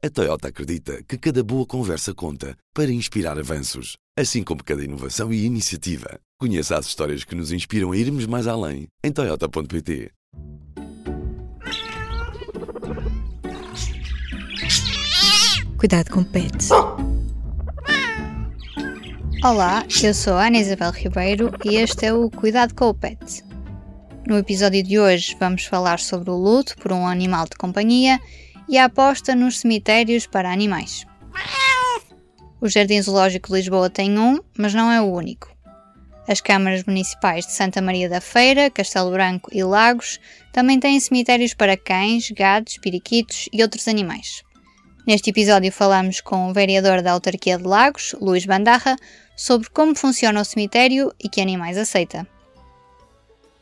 A Toyota acredita que cada boa conversa conta para inspirar avanços, assim como cada inovação e iniciativa. Conheça as histórias que nos inspiram a irmos mais além em Toyota.pt. Cuidado com pets. Olá, eu sou a Ana Isabel Ribeiro e este é o Cuidado com o Pet. No episódio de hoje vamos falar sobre o luto por um animal de companhia e a aposta nos cemitérios para animais. O Jardim Zoológico de Lisboa tem um, mas não é o único. As câmaras municipais de Santa Maria da Feira, Castelo Branco e Lagos também têm cemitérios para cães, gatos, periquitos e outros animais. Neste episódio falamos com o vereador da autarquia de Lagos, Luís Bandarra, sobre como funciona o cemitério e que animais aceita.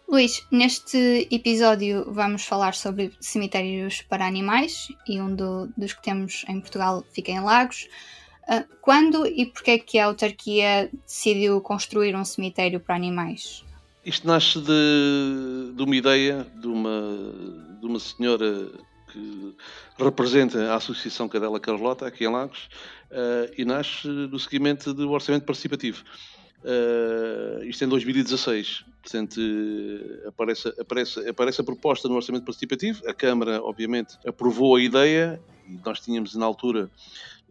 Luís, neste episódio vamos falar sobre cemitérios para animais e um do, dos que temos em Portugal fica em Lagos. Uh, quando e porquê é que a autarquia decidiu construir um cemitério para animais? Isto nasce de, de uma ideia de uma, de uma senhora que representa a Associação Cadela Carlota aqui em Lagos uh, e nasce do seguimento do orçamento participativo. Uh, isto em 2016. Portanto, aparece, aparece, aparece a proposta no orçamento participativo. A Câmara, obviamente, aprovou a ideia. E nós tínhamos na altura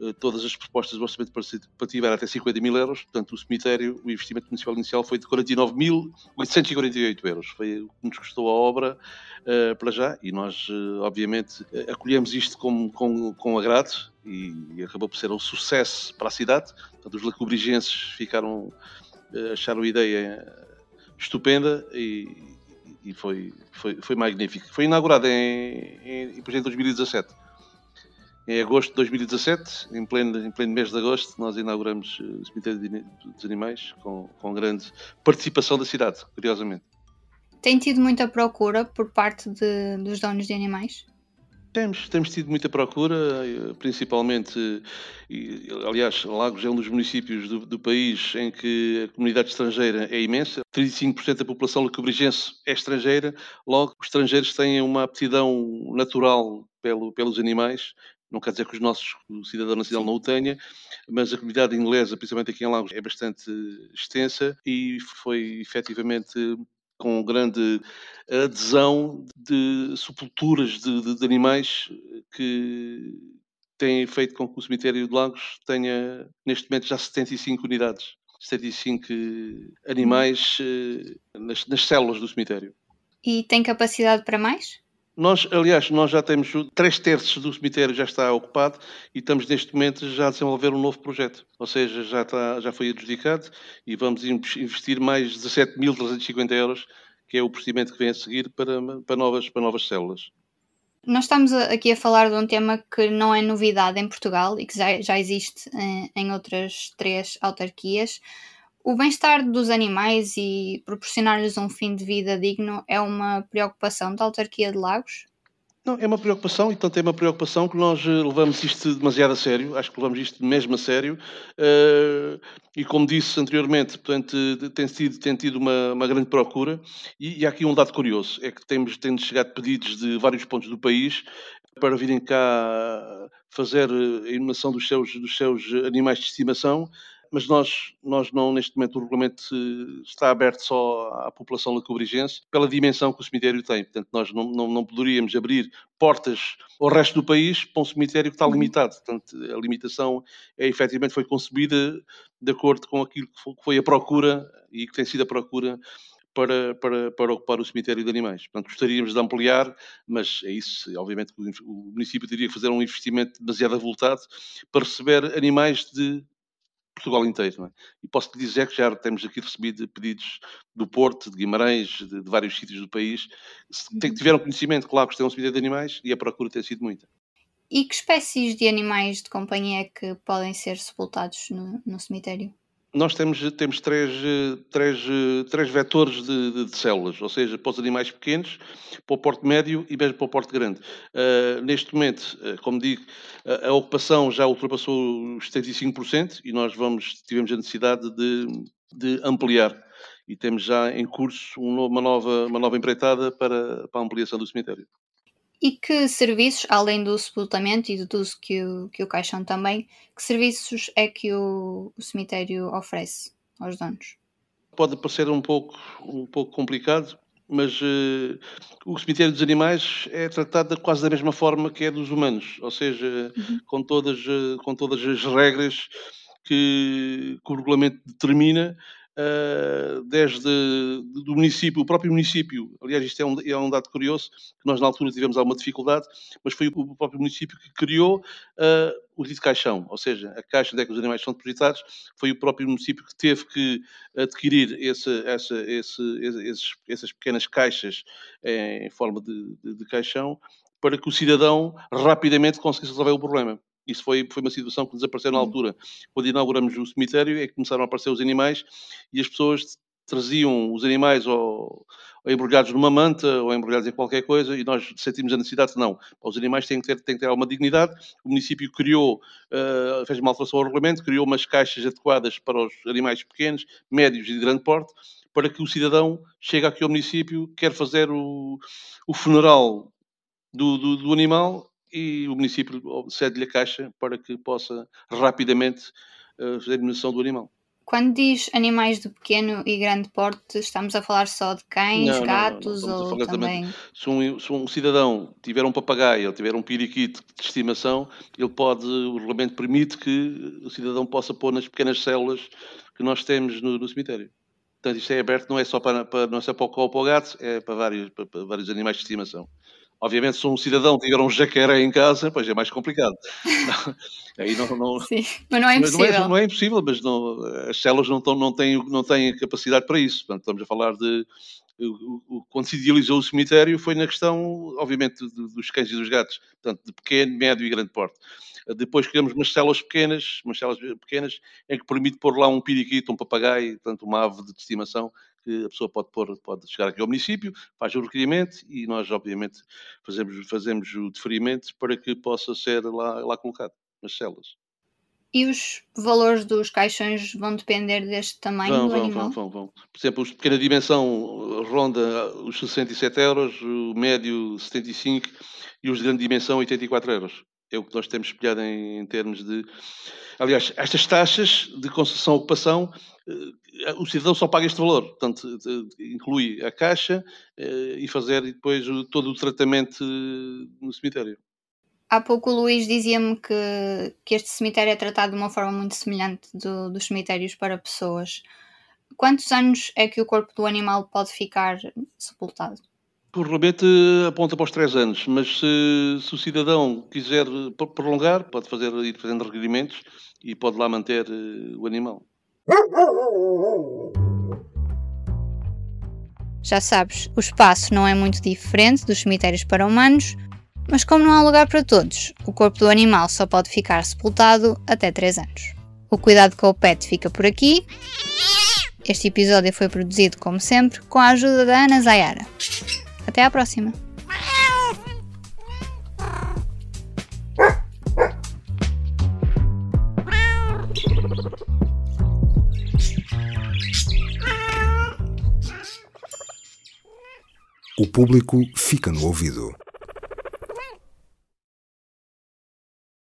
eh, todas as propostas do orçamento participativo eram até 50 mil euros, portanto o cemitério, o investimento municipal inicial foi de 49.848 euros, foi o que nos custou a obra uh, para já, e nós obviamente acolhemos isto com, com, com agrado. E, acabou por ser um sucesso para a cidade, portanto os lacubrigenses ficaram, acharam a ideia estupenda e, e foi, foi, foi magnífico. Foi inaugurado em, em, em 2017 em agosto de 2017, em pleno, em pleno mês de agosto, nós inauguramos eh, o Cemitério dos Animais com, com grande participação da cidade, curiosamente. Tem tido muita procura por parte de, dos donos de animais? Temos, temos tido muita procura, eh, principalmente, e, aliás, Lagos é um dos municípios do, do, país em que a comunidade estrangeira é imensa. 35% da população lecobrigense é estrangeira, logo os estrangeiros têm uma aptidão natural pelo, pelos animais. Não quer dizer que os nossos, o cidadão nacional não o tenha, mas a comunidade inglesa, principalmente aqui em Lagos, é bastante extensa e foi efetivamente com grande adesão de sepulturas de, de, de animais que têm feito com que o cemitério de Lagos tenha, neste momento, já 75 unidades. 75 animais eh, nas, nas células do cemitério. E tem capacidade para mais? Nós, aliás, nós já temos três terços do cemitério já está ocupado e estamos neste momento já a desenvolver um novo projeto. Ou seja, já, está, já foi adjudicado e vamos investir mais 17.350 euros, que é o procedimento que vem a seguir para, para, novas, para novas células. Nós estamos aqui a falar de um tema que não é novidade em Portugal e que já, já existe em, em outras três autarquias. O bem-estar dos animais e proporcionar-lhes um fim de vida digno é uma preocupação da autarquia de Lagos? Não, é uma preocupação e tanto é uma preocupação que nós eh, levamos isto demasiado a sério, acho que levamos isto mesmo a sério. Uh, e como disse anteriormente, portanto, tem tido, tem tido uma, uma grande procura. E, e, há aqui um dado curioso, é que temos, temos chegado pedidos de vários pontos do país para virem cá fazer a inumação dos seus, dos seus animais de estimação mas nós, nós não, neste momento, o regulamento está aberto só à população lacobrigense pela dimensão que o cemitério tem. Portanto, nós não, não, não poderíamos abrir portas ao resto do país para um cemitério que está uhum. limitado. Portanto, a limitação é, efetivamente foi concebida de acordo com aquilo que foi a procura e que tem sido a procura para, para, para ocupar o cemitério de animais. Portanto, gostaríamos de ampliar, mas é isso, obviamente, o município teria que fazer um investimento demasiado avultado para receber animais de Portugal inteiro. É? E posso lhe dizer que já temos aqui recebido pedidos do Porto, de Guimarães, de, de vários sítios do país, que uhum. tiveram conhecimento que lá gostam de de animais e a procura tem sido muita. E que espécies de animais de companhia é que podem ser sepultados no, no cemitério? Nós temos, temos três, três, três vetores de, de, de, células, ou seja, para os animais pequenos, para o porte médio e mesmo para o porte grande. Uh, neste momento, uh, como digo, a, a, ocupação já ultrapassou os 75% e nós vamos, tivemos a necessidade de, de ampliar. E temos já em curso uma nova, uma nova empreitada para, para a ampliação do cemitério. E que serviços, além do sepultamento e do uso que o, que o caixão também, que serviços é que o, o cemitério oferece aos donos? Pode parecer um pouco, um pouco complicado, mas uh, o cemitério dos animais é tratado quase da mesma forma que é dos humanos, ou seja, uhum. com, todas, uh, com todas as regras que, que o regulamento determina, desde do município, o próprio município, aliás, isto é um, é um, dado curioso, que nós na altura tivemos alguma dificuldade, mas foi o próprio município que criou uh, o dito caixão, ou seja, a caixa onde é que os animais são depositados, foi o próprio município que teve que adquirir esse, essa, esse, esses, essas pequenas caixas em forma de, de, de caixão, para que o cidadão rapidamente conseguisse resolver o problema. Isso foi, foi uma situação que desapareceu na altura. Quando inauguramos o cemitério, é que começaram a aparecer os animais e as pessoas traziam os animais ou, ou embrulhados numa manta ou embrulhados em qualquer coisa e nós sentimos a necessidade de não. Os animais têm que ter, têm que ter alguma dignidade. O município criou, uh, fez uma alteração ao regulamento, criou umas caixas adequadas para os animais pequenos, médios e de grande porte, para que o cidadão chegue aqui ao município, quer fazer o, o funeral do, do, do animal e o município cede-lhe a caixa para que possa rapidamente uh, fazer a eliminação do animal. Quando diz animais de pequeno e grande porte, estamos a falar só de cães, não, gatos não, não, ou também... Se um, se um, cidadão tiver um papagaio ou tiver um periquito de estimação, ele pode, o regulamento permite que o cidadão possa pôr nas pequenas células que nós temos no, no cemitério. Portanto, isto é aberto não é só para, para, não é só para o cão ou para o gato, é para vários, para, para vários animais de estimação. Obviamente, se um cidadão tiver um jacaré em casa, pois é mais complicado. Aí não, não, Sim, mas não é impossível. Não é, não é impossível, mas não, as células não, estão, não, têm, não têm capacidade para isso. Portanto, estamos a falar de. Quando se idealizou o cemitério foi na questão, obviamente, dos cães e dos gatos, portanto, de pequeno, médio e grande porte. Depois criamos umas células pequenas, umas células pequenas, em que permite pôr lá um periquito, um papagaio, portanto, uma ave de estimação, que a pessoa pode pôr, pode chegar aqui ao município, faz o requerimento e nós, obviamente, fazemos, fazemos o deferimento para que possa ser lá, lá colocado nas células. E os valores dos caixões vão depender deste tamanho vão, do vão, animal? Vão, vão, vão. Por exemplo, os de pequena dimensão ronda os 67 euros, o médio 75 e os de grande dimensão 84 euros. É o que nós temos espelhado em, em termos de... Aliás, estas taxas de concessão ocupação eh, o cidadão só paga este valor, portanto, inclui a caixa eh, e fazer depois todo o tratamento no cemitério. Há pouco o Luís dizia-me que, que este cemitério é tratado de uma forma muito semelhante do, dos cemitérios para pessoas. Quantos anos é que o corpo do animal pode ficar sepultado? O regulamento aponta para os três anos, mas se, se, o cidadão quiser prolongar, pode fazer, ir fazendo requerimentos e pode lá manter eh, o animal. Já sabes, o espaço não é muito diferente dos cemitérios para humanos, mas como não há lugar para todos, o corpo do animal só pode ficar sepultado até 3 anos. O cuidado com o pet fica por aqui. Este episódio foi produzido, como sempre, com a ajuda da Ana Zayara. Até à próxima! O público fica no ouvido.